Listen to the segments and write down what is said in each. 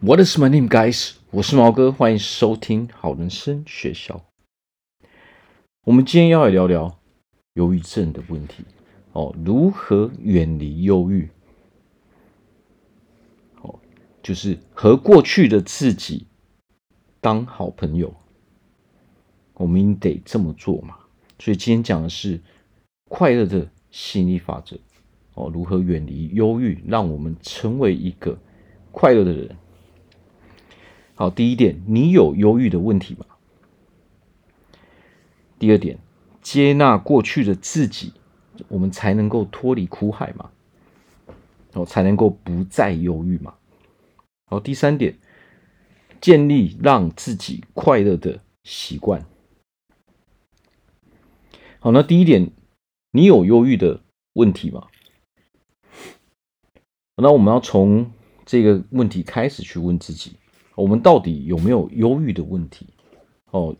What is my name, guys？我是毛哥，欢迎收听好人生学校。我们今天要来聊聊忧郁症的问题哦，如何远离忧郁？哦，就是和过去的自己当好朋友。我们得这么做嘛？所以今天讲的是快乐的吸引力法则哦，如何远离忧郁，让我们成为一个快乐的人。好，第一点，你有忧郁的问题吗？第二点，接纳过去的自己，我们才能够脱离苦海嘛？哦，才能够不再忧郁嘛？好，第三点，建立让自己快乐的习惯。好，那第一点，你有忧郁的问题吗？那我们要从这个问题开始去问自己。我们到底有没有忧郁的问题？哦，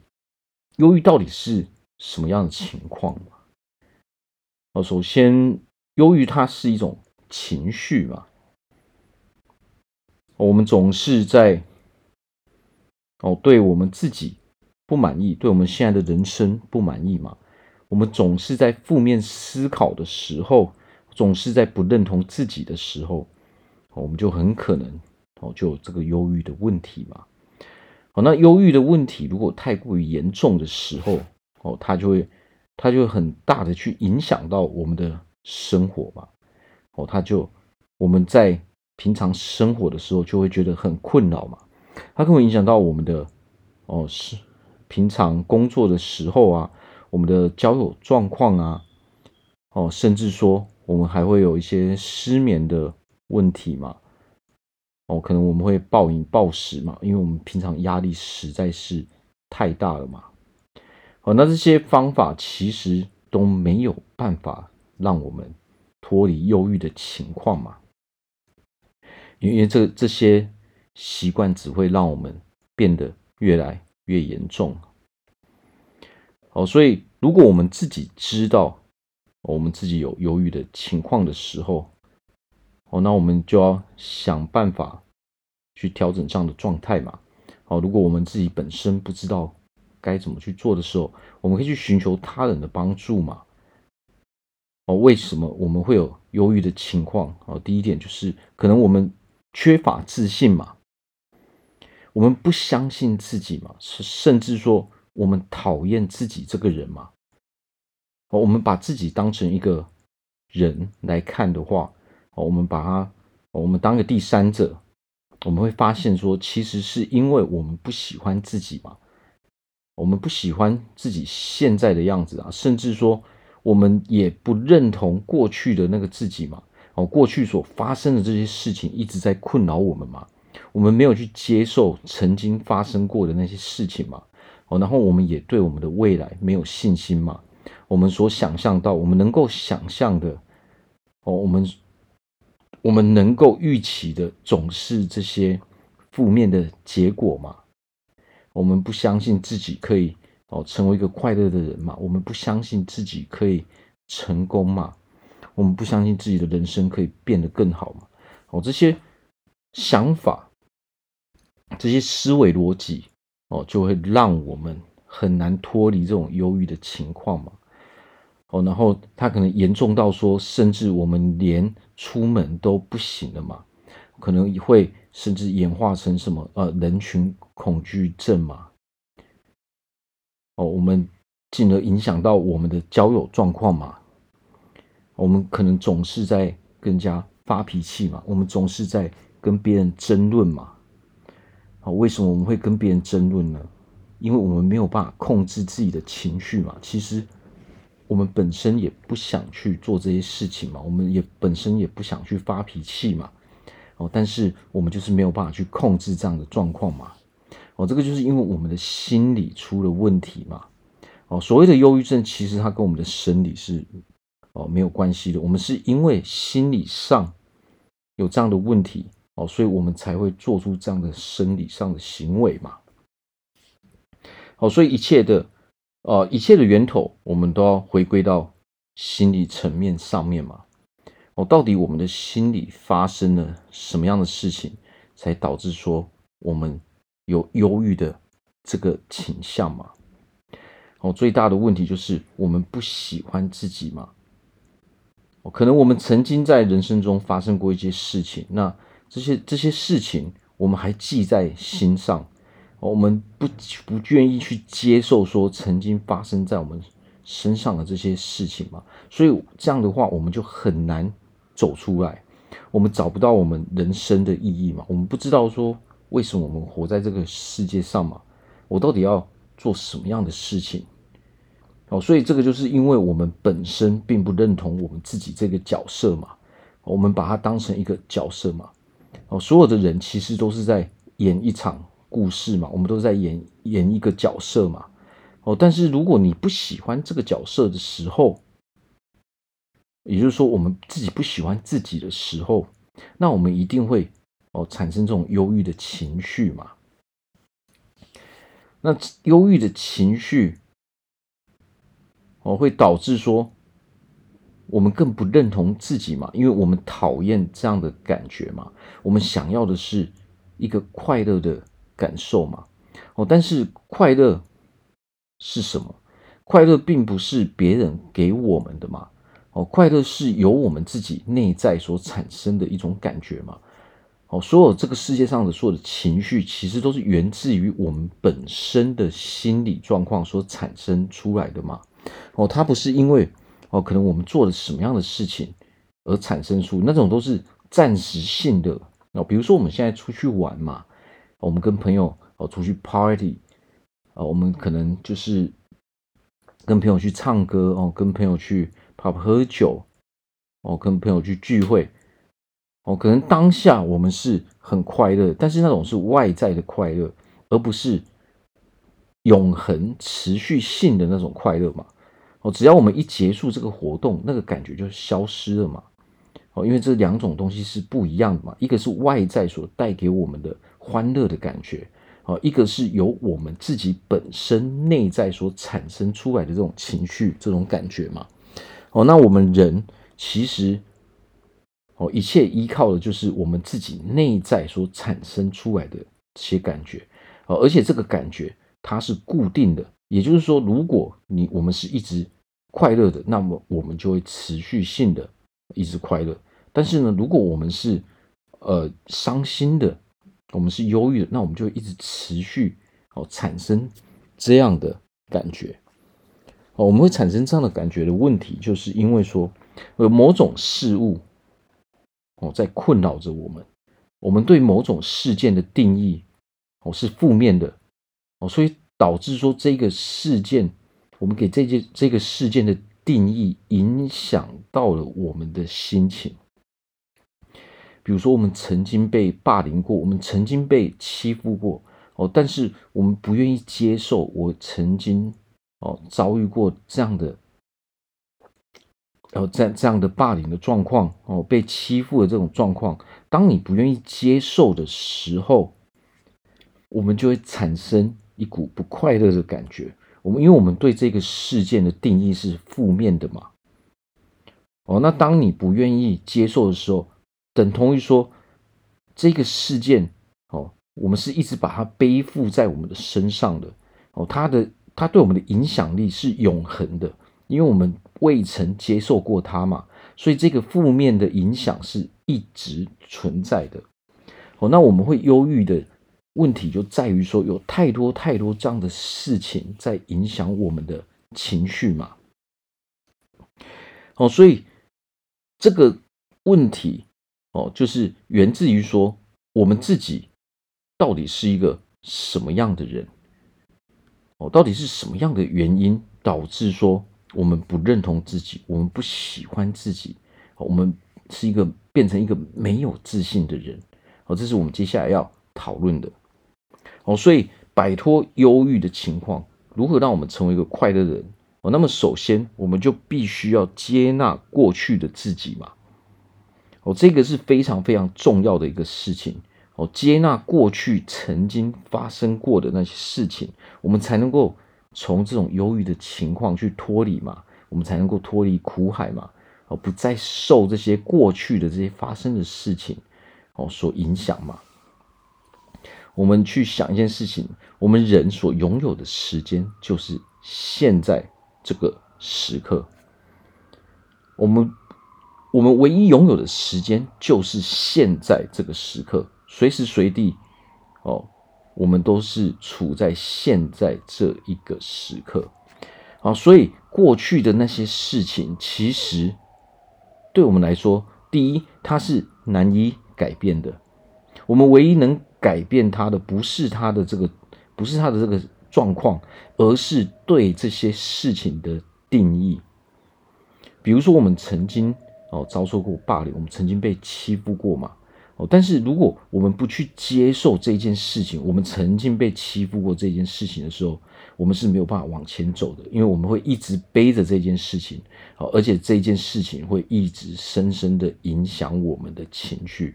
忧郁到底是什么样的情况？哦，首先，忧郁它是一种情绪嘛。我们总是在哦，对我们自己不满意，对我们现在的人生不满意嘛。我们总是在负面思考的时候，总是在不认同自己的时候，我们就很可能。哦，就有这个忧郁的问题嘛。好，那忧郁的问题如果太过于严重的时候，哦，它就会，它就会很大的去影响到我们的生活嘛。哦，它就我们在平常生活的时候就会觉得很困扰嘛。它可能会影响到我们的哦，是平常工作的时候啊，我们的交友状况啊，哦，甚至说我们还会有一些失眠的问题嘛。哦，可能我们会暴饮暴食嘛，因为我们平常压力实在是太大了嘛。好，那这些方法其实都没有办法让我们脱离忧郁的情况嘛，因为这这些习惯只会让我们变得越来越严重。好，所以如果我们自己知道我们自己有忧郁的情况的时候，哦，那我们就要想办法去调整这样的状态嘛。好，如果我们自己本身不知道该怎么去做的时候，我们可以去寻求他人的帮助嘛。哦，为什么我们会有忧郁的情况？哦，第一点就是可能我们缺乏自信嘛，我们不相信自己嘛，是甚至说我们讨厌自己这个人嘛。哦，我们把自己当成一个人来看的话。我们把它，我们当个第三者，我们会发现说，其实是因为我们不喜欢自己嘛，我们不喜欢自己现在的样子啊，甚至说我们也不认同过去的那个自己嘛，哦，过去所发生的这些事情一直在困扰我们嘛，我们没有去接受曾经发生过的那些事情嘛，哦，然后我们也对我们的未来没有信心嘛，我们所想象到，我们能够想象的，哦，我们。我们能够预期的总是这些负面的结果嘛？我们不相信自己可以哦成为一个快乐的人嘛？我们不相信自己可以成功嘛？我们不相信自己的人生可以变得更好嘛？哦，这些想法、这些思维逻辑哦，就会让我们很难脱离这种忧郁的情况嘛。哦，然后他可能严重到说，甚至我们连出门都不行了嘛，可能会甚至演化成什么呃人群恐惧症嘛。哦，我们进而影响到我们的交友状况嘛。我们可能总是在跟人家发脾气嘛，我们总是在跟别人争论嘛。好，为什么我们会跟别人争论呢？因为我们没有办法控制自己的情绪嘛。其实。我们本身也不想去做这些事情嘛，我们也本身也不想去发脾气嘛，哦，但是我们就是没有办法去控制这样的状况嘛，哦，这个就是因为我们的心理出了问题嘛，哦，所谓的忧郁症其实它跟我们的生理是哦没有关系的，我们是因为心理上有这样的问题哦，所以我们才会做出这样的生理上的行为嘛，哦，所以一切的。呃，一切的源头，我们都要回归到心理层面上面嘛。哦，到底我们的心里发生了什么样的事情，才导致说我们有忧郁的这个倾向嘛。哦，最大的问题就是我们不喜欢自己嘛。哦，可能我们曾经在人生中发生过一些事情，那这些这些事情我们还记在心上，我们不不愿意去接受说曾经发生在我们身上的这些事情嘛。所以这样的话，我们就很难走出来，我们找不到我们人生的意义嘛。我们不知道说为什么我们活在这个世界上嘛。我到底要做什么样的事情？哦，所以这个就是因为我们本身并不认同我们自己这个角色嘛，我们把它当成一个角色嘛。哦，所有的人其实都是在演一场故事嘛，我们都在演演一个角色嘛。哦，但是如果你不喜欢这个角色的时候，也就是说我们自己不喜欢自己的时候，那我们一定会哦产生这种忧郁的情绪嘛。那忧郁的情绪，哦，会导致说我们更不认同自己嘛，因为我们讨厌这样的感觉嘛，我们想要的是一个快乐的感受嘛。哦，但是快乐是什么？快乐并不是别人给我们的嘛。哦，快乐是由我们自己内在所产生的一种感觉嘛。哦，所有这个世界上的所有的情绪，其实都是源自于我们本身的心理状况所产生出来的嘛。哦，它不是因为哦，可能我们做了什么样的事情而产生出那种都是暂时性的。哦，比如说我们现在出去玩嘛，我们跟朋友哦出去 party，啊，我们可能就是跟朋友去唱歌哦，跟朋友去 pub 喝酒，哦，跟朋友去聚会。哦，可能当下我们是很快乐，但是那种是外在的快乐，而不是永恒持续性的那种快乐嘛。哦，只要我们一结束这个活动，那个感觉就消失了嘛。哦，因为这两种东西是不一样的嘛，一个是外在所带给我们的欢乐的感觉，哦，一个是由我们自己本身内在所产生出来的这种情绪、这种感觉嘛。哦，那我们人其实。哦，一切依靠的就是我们自己内在所产生出来的这些感觉，哦，而且这个感觉它是固定的，也就是说，如果你我们是一直快乐的，那么我们就会持续性的一直快乐。但是呢，如果我们是呃伤心的，我们是忧郁的，那我们就一直持续哦产生这样的感觉。哦，我们会产生这样的感觉的问题，就是因为说有某种事物。哦，在困扰着我们。我们对某种事件的定义，哦，是负面的，哦，所以导致说这个事件，我们给这件这个事件的定义，影响到了我们的心情。比如说，我们曾经被霸凌过，我们曾经被欺负过，哦，但是我们不愿意接受，我曾经哦遭遇过这样的。然后在这样的霸凌的状况哦，被欺负的这种状况，当你不愿意接受的时候，我们就会产生一股不快乐的感觉。我们因为我们对这个事件的定义是负面的嘛，哦，那当你不愿意接受的时候，等同于说这个事件哦，我们是一直把它背负在我们的身上的哦，它的它对我们的影响力是永恒的，因为我们。未曾接受过它嘛，所以这个负面的影响是一直存在的。哦，那我们会忧郁的问题就在于说，有太多太多这样的事情在影响我们的情绪嘛。哦，所以这个问题哦，就是源自于说，我们自己到底是一个什么样的人？哦，到底是什么样的原因导致说？我们不认同自己，我们不喜欢自己，我们是一个变成一个没有自信的人，哦，这是我们接下来要讨论的，哦，所以摆脱忧郁的情况，如何让我们成为一个快乐的人？哦，那么首先我们就必须要接纳过去的自己嘛，哦，这个是非常非常重要的一个事情，哦，接纳过去曾经发生过的那些事情，我们才能够。从这种忧郁的情况去脱离嘛，我们才能够脱离苦海嘛，哦，不再受这些过去的这些发生的事情哦所影响嘛。我们去想一件事情，我们人所拥有的时间就是现在这个时刻。我们我们唯一拥有的时间就是现在这个时刻，随时随地哦，我们都是处在现在这一个时刻。好，所以过去的那些事情，其实对我们来说，第一，它是难以改变的。我们唯一能改变它的，不是它的这个，不是它的这个状况，而是对这些事情的定义。比如说，我们曾经哦遭受过霸凌，我们曾经被欺负过嘛。哦，但是如果我们不去接受这件事情，我们曾经被欺负过这件事情的时候，我们是没有办法往前走的，因为我们会一直背着这件事情，哦，而且这件事情会一直深深的影响我们的情绪。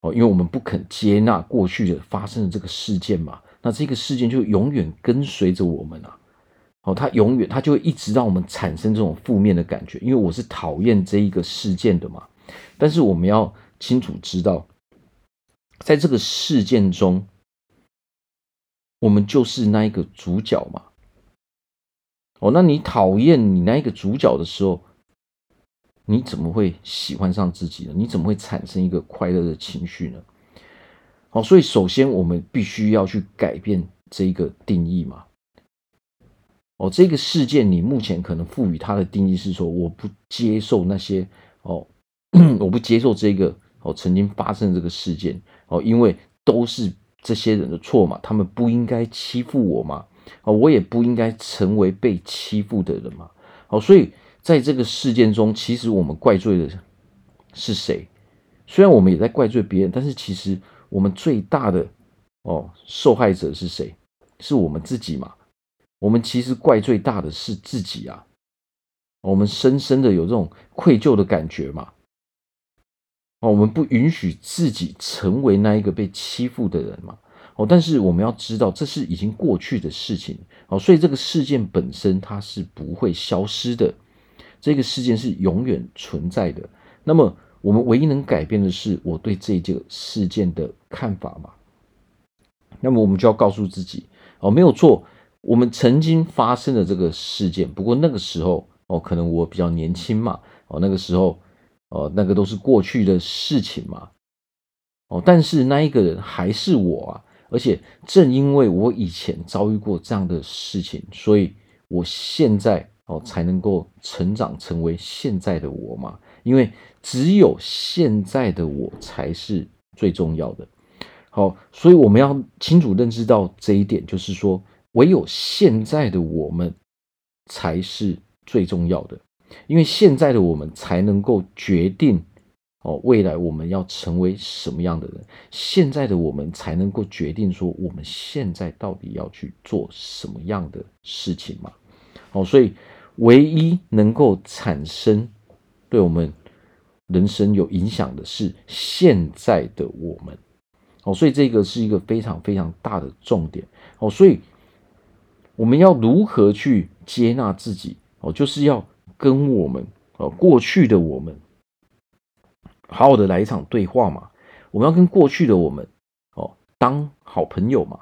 哦，因为我们不肯接纳过去的发生的这个事件嘛，那这个事件就永远跟随着我们啊。哦，它永远，它就会一直让我们产生这种负面的感觉，因为我是讨厌这一个事件的嘛。但是我们要清楚知道，在这个事件中，我们就是那一个主角嘛。哦，那你讨厌你那一个主角的时候，你怎么会喜欢上自己呢？你怎么会产生一个快乐的情绪呢？哦，所以首先我们必须要去改变这一个定义嘛。哦，这个事件你目前可能赋予它的定义是说，我不接受那些哦。我不接受这个哦，曾经发生这个事件哦，因为都是这些人的错嘛，他们不应该欺负我嘛，哦，我也不应该成为被欺负的人嘛，哦，所以在这个事件中，其实我们怪罪的是谁？虽然我们也在怪罪别人，但是其实我们最大的哦受害者是谁？是我们自己嘛？我们其实怪最大的是自己啊，我们深深的有这种愧疚的感觉嘛。哦，我们不允许自己成为那一个被欺负的人嘛？哦，但是我们要知道，这是已经过去的事情。哦，所以这个事件本身它是不会消失的，这个事件是永远存在的。那么，我们唯一能改变的是我对这个事件的看法嘛？那么，我们就要告诉自己，哦，没有错，我们曾经发生的这个事件，不过那个时候，哦，可能我比较年轻嘛，哦，那个时候。哦，那个都是过去的事情嘛。哦，但是那一个人还是我啊，而且正因为我以前遭遇过这样的事情，所以我现在哦才能够成长成为现在的我嘛。因为只有现在的我才是最重要的。好，所以我们要清楚认知到这一点，就是说，唯有现在的我们才是最重要的。因为现在的我们才能够决定哦，未来我们要成为什么样的人。现在的我们才能够决定说，我们现在到底要去做什么样的事情嘛？哦，所以唯一能够产生对我们人生有影响的是现在的我们。哦，所以这个是一个非常非常大的重点。哦，所以我们要如何去接纳自己？哦，就是要。跟我们哦，过去的我们，好好的来一场对话嘛。我们要跟过去的我们哦，当好朋友嘛。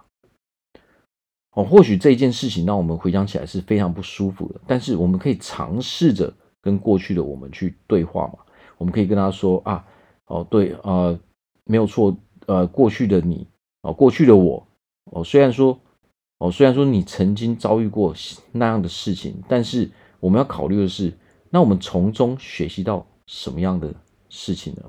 哦，或许这件事情让我们回想起来是非常不舒服的，但是我们可以尝试着跟过去的我们去对话嘛。我们可以跟他说啊，哦，对，呃，没有错，呃，过去的你，哦，过去的我，哦，虽然说，哦，虽然说你曾经遭遇过那样的事情，但是。我们要考虑的是，那我们从中学习到什么样的事情呢？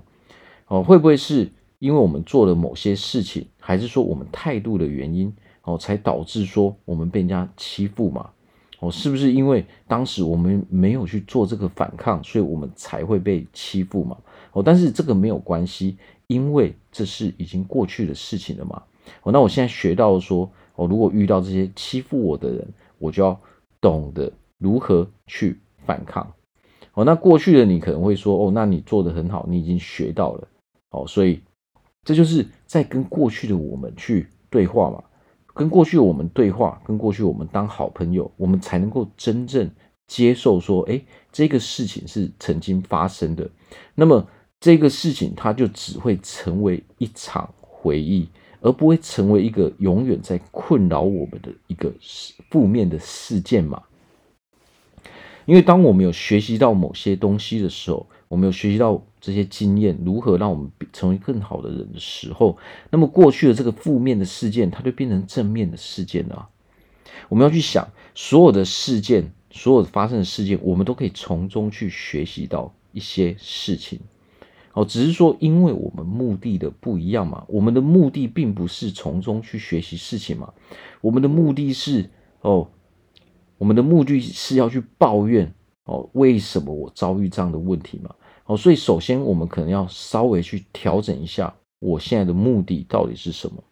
哦，会不会是因为我们做了某些事情，还是说我们态度的原因，哦，才导致说我们被人家欺负嘛？哦，是不是因为当时我们没有去做这个反抗，所以我们才会被欺负嘛？哦，但是这个没有关系，因为这是已经过去的事情了嘛。哦，那我现在学到说，哦，如果遇到这些欺负我的人，我就要懂得。如何去反抗？哦，那过去的你可能会说，哦，那你做得很好，你已经学到了，哦，所以这就是在跟过去的我们去对话嘛，跟过去我们对话，跟过去我们当好朋友，我们才能够真正接受说，哎，这个事情是曾经发生的，那么这个事情它就只会成为一场回忆，而不会成为一个永远在困扰我们的一个负面的事件嘛。因为当我们有学习到某些东西的时候，我们有学习到这些经验，如何让我们成为更好的人的时候，那么过去的这个负面的事件，它就变成正面的事件了。我们要去想，所有的事件，所有发生的事件，我们都可以从中去学习到一些事情。哦，只是说，因为我们目的的不一样嘛，我们的目的并不是从中去学习事情嘛，我们的目的是哦。我们的目的是要去抱怨哦，为什么我遭遇这样的问题嘛？哦，所以首先我们可能要稍微去调整一下，我现在的目的到底是什么？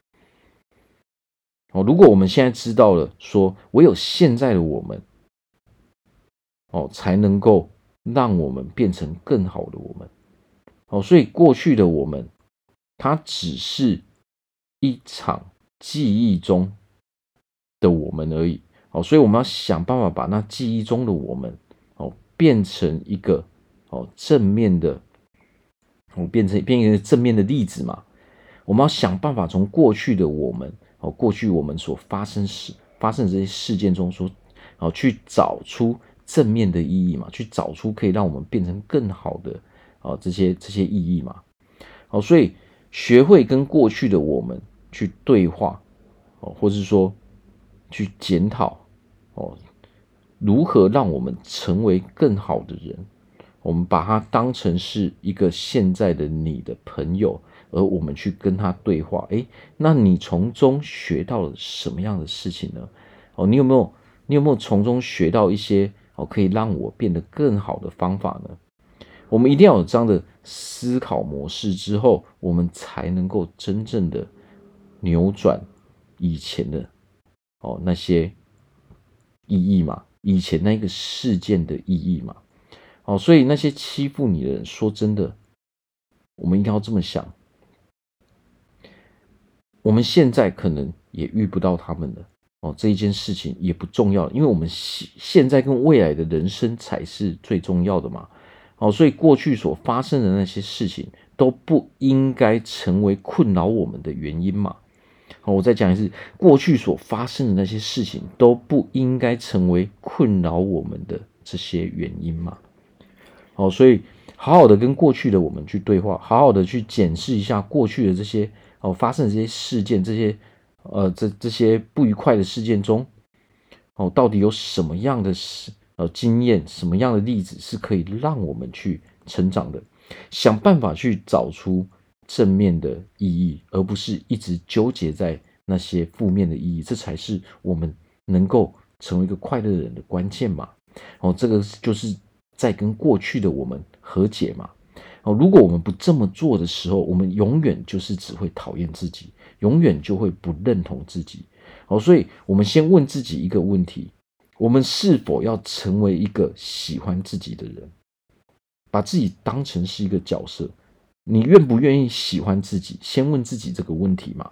哦，如果我们现在知道了，说唯有现在的我们，哦，才能够让我们变成更好的我们。哦，所以过去的我们，它只是一场记忆中的我们而已。哦，所以我们要想办法把那记忆中的我们，哦，变成一个哦正面的，哦变成变成正面的例子嘛。我们要想办法从过去的我们，哦过去我们所发生事发生的这些事件中说，哦去找出正面的意义嘛，去找出可以让我们变成更好的哦这些这些意义嘛。哦，所以学会跟过去的我们去对话，哦，或是说去检讨。哦，如何让我们成为更好的人？我们把它当成是一个现在的你的朋友，而我们去跟他对话。诶，那你从中学到了什么样的事情呢？哦，你有没有你有没有从中学到一些哦可以让我变得更好的方法呢？我们一定要有这样的思考模式之后，我们才能够真正的扭转以前的哦那些。意义嘛，以前那个事件的意义嘛，哦，所以那些欺负你的人，说真的，我们一定要这么想。我们现在可能也遇不到他们了，哦，这一件事情也不重要，因为我们现现在跟未来的人生才是最重要的嘛，哦，所以过去所发生的那些事情都不应该成为困扰我们的原因嘛。好，我再讲一次，过去所发生的那些事情都不应该成为困扰我们的这些原因嘛。好，所以好好的跟过去的我们去对话，好好的去检视一下过去的这些哦发生的这些事件，这些呃这这些不愉快的事件中，哦到底有什么样的事呃经验，什么样的例子是可以让我们去成长的，想办法去找出。正面的意义，而不是一直纠结在那些负面的意义，这才是我们能够成为一个快乐的人的关键嘛。哦，这个就是在跟过去的我们和解嘛。哦，如果我们不这么做的时候，我们永远就是只会讨厌自己，永远就会不认同自己。哦，所以我们先问自己一个问题：我们是否要成为一个喜欢自己的人，把自己当成是一个角色？你愿不愿意喜欢自己？先问自己这个问题嘛。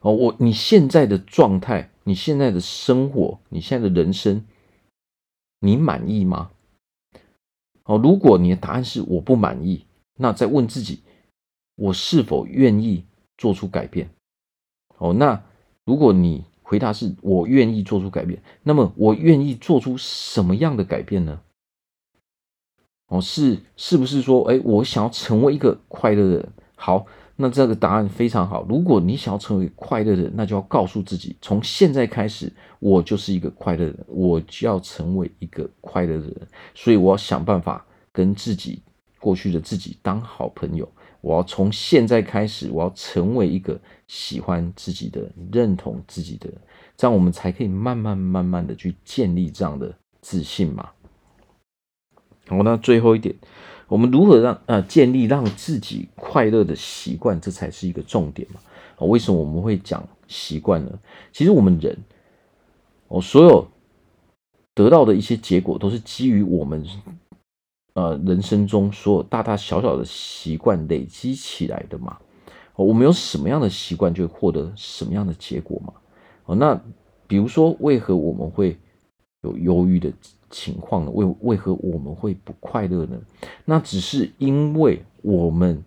哦，我你现在的状态，你现在的生活，你现在的人生，你满意吗？哦，如果你的答案是我不满意，那再问自己，我是否愿意做出改变？哦，那如果你回答是我愿意做出改变，那么我愿意做出什么样的改变呢？哦，是是不是说，哎，我想要成为一个快乐的人？好，那这个答案非常好。如果你想要成为快乐的人，那就要告诉自己，从现在开始，我就是一个快乐的人，我就要成为一个快乐的人。所以我要想办法跟自己过去的自己当好朋友。我要从现在开始，我要成为一个喜欢自己的，认同自己的，这样我们才可以慢慢慢慢的去建立这样的自信嘛。好，那最后一点，我们如何让呃建立让自己快乐的习惯，这才是一个重点嘛。哦，为什么我们会讲习惯呢？其实我们人，哦，所有得到的一些结果，都是基于我们呃人生中所有大大小小的习惯累积起来的嘛。哦，我们有什么样的习惯，就会获得什么样的结果嘛。哦，那比如说，为何我们会有忧郁的情况呢？为为何我们会不快乐呢？那只是因为我们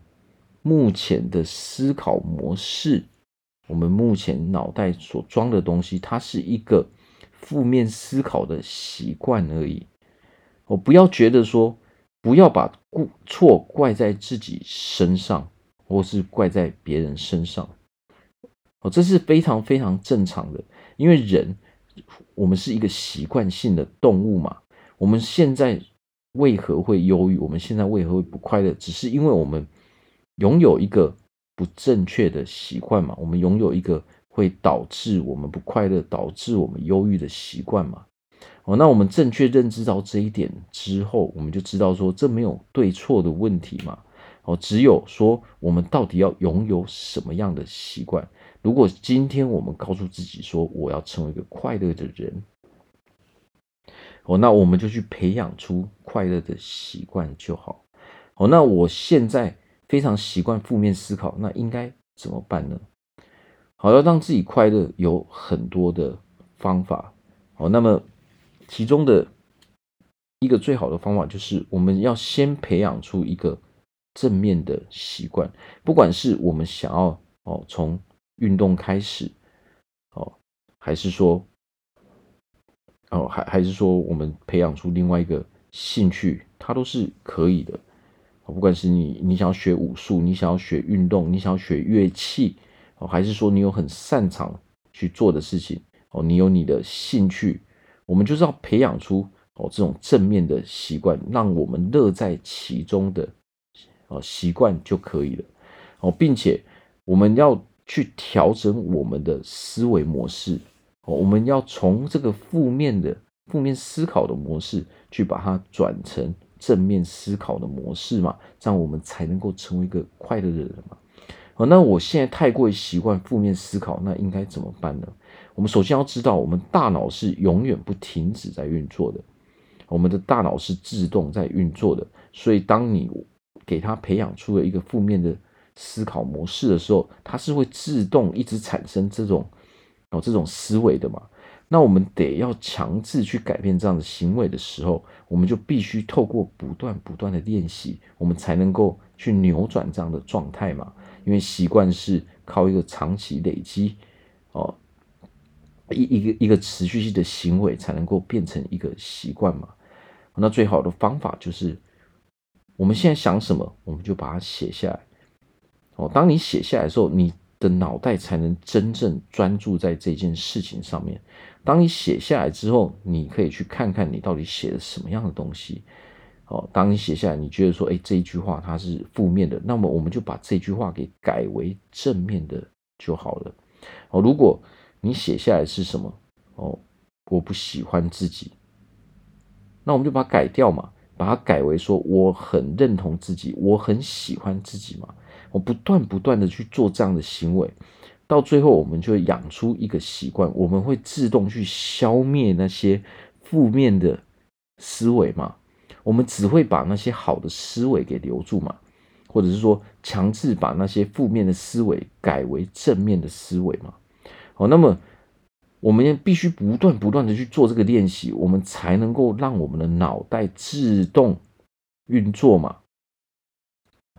目前的思考模式，我们目前脑袋所装的东西，它是一个负面思考的习惯而已。我不要觉得说，不要把错怪在自己身上，或是怪在别人身上。哦，这是非常非常正常的，因为人，我们是一个习惯性的动物嘛。我们现在为何会忧郁？我们现在为何会不快乐？只是因为我们拥有一个不正确的习惯嘛。我们拥有一个会导致我们不快乐、导致我们忧郁的习惯嘛。哦，那我们正确认知到这一点之后，我们就知道说，这没有对错的问题嘛。哦，只有说我们到底要拥有什么样的习惯。如果今天我们告诉自己说，我要成为一个快乐的人。哦，那我们就去培养出快乐的习惯就好。哦，那我现在非常习惯负面思考，那应该怎么办呢？好，要让自己快乐有很多的方法。哦，那么其中的一个最好的方法就是，我们要先培养出一个正面的习惯，不管是我们想要哦从运动开始，哦，还是说。哦，还还是说我们培养出另外一个兴趣，它都是可以的。不管是你你想要学武术，你想要学运动，你想要学乐器，哦，还是说你有很擅长去做的事情，哦，你有你的兴趣，我们就是要培养出哦这种正面的习惯，让我们乐在其中的哦习惯就可以了。哦，并且我们要去调整我们的思维模式哦。我们要从这个负面的负面思考的模式，去把它转成正面思考的模式嘛，这样我们才能够成为一个快乐的人嘛。好，那我现在太过于习惯负面思考，那应该怎么办呢？我们首先要知道，我们大脑是永远不停止在运作的，我们的大脑是自动在运作的，所以当你给它培养出了一个负面的思考模式的时候，它是会自动一直产生这种。哦这种思维的嘛？那我们得要强制去改变这样的行为的时候，我们就必须透过不断不断的练习，我们才能够去扭转这样的状态嘛。因为习惯是靠一个长期累积，哦，一一个一个持续性的行为才能够变成一个习惯嘛。那最好的方法就是，我们现在想什么，我们就把它写下来。哦，当你写下来的时候，你。的脑袋才能真正专注在这件事情上面。当你写下来之后，你可以去看看你到底写了什么样的东西。哦，当你写下来，你觉得说，哎，这一句话它是负面的，那么我们就把这句话给改为正面的就好了。哦，如果你写下来是什么？哦，我不喜欢自己，那我们就把它改掉嘛，把它改为说我很认同自己，我很喜欢自己嘛。我不断不断的去做这样的行为，到最后我们就会养出一个习惯，我们会自动去消灭那些负面的思维嘛，我们只会把那些好的思维给留住嘛，或者是说强制把那些负面的思维改为正面的思维嘛。好，那么我们必须不断不断的去做这个练习，我们才能够让我们的脑袋自动运作嘛。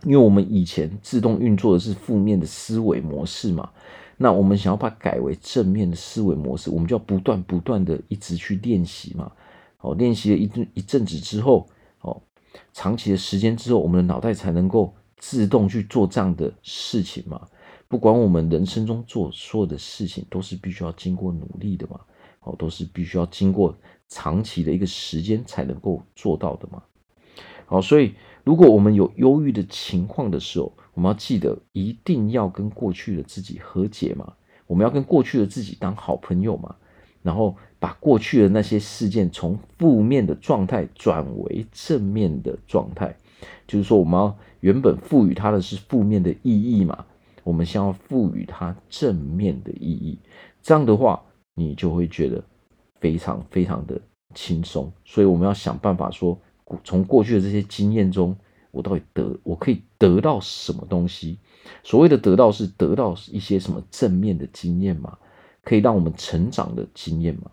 因为我们以前自动运作的是负面的思维模式嘛，那我们想要把它改为正面的思维模式，我们就要不断不断的一直去练习嘛。哦，练习了一阵一阵子之后，哦，长期的时间之后，我们的脑袋才能够自动去做这样的事情嘛。不管我们人生中做所有的事情，都是必须要经过努力的嘛，哦，都是必须要经过长期的一个时间才能够做到的嘛。好，所以。如果我们有忧郁的情况的时候，我们要记得一定要跟过去的自己和解嘛，我们要跟过去的自己当好朋友嘛，然后把过去的那些事件从负面的状态转为正面的状态，就是说我们要原本赋予它的是负面的意义嘛，我们先要赋予它正面的意义，这样的话你就会觉得非常非常的轻松，所以我们要想办法说。从过去的这些经验中，我到底得我可以得到什么东西？所谓的得到是得到一些什么正面的经验嘛？可以让我们成长的经验嘛？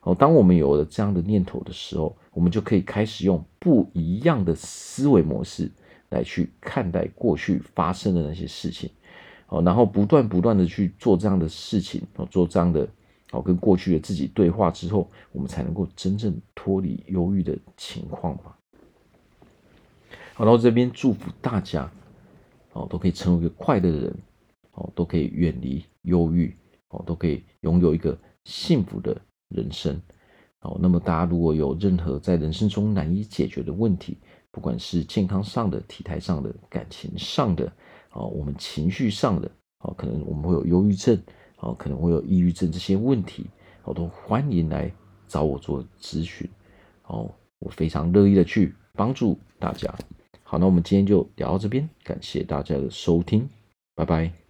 哦，当我们有了这样的念头的时候，我们就可以开始用不一样的思维模式来去看待过去发生的那些事情，哦，然后不断不断的去做这样的事情，哦，做这样的，哦，跟过去的自己对话之后，我们才能够真正脱离忧郁的情况嘛。好，然后这边祝福大家，哦，都可以成为一个快乐的人，哦，都可以远离忧郁，哦，都可以拥有一个幸福的人生。好，那么大家如果有任何在人生中难以解决的问题，不管是健康上的、体态上的、感情上的，啊，我们情绪上的，啊，可能我们会有忧郁症，啊，可能会有抑郁症这些问题，我都欢迎来找我做咨询，哦，我非常乐意的去帮助大家。好，那我们今天就聊到这边，感谢大家的收听，拜拜。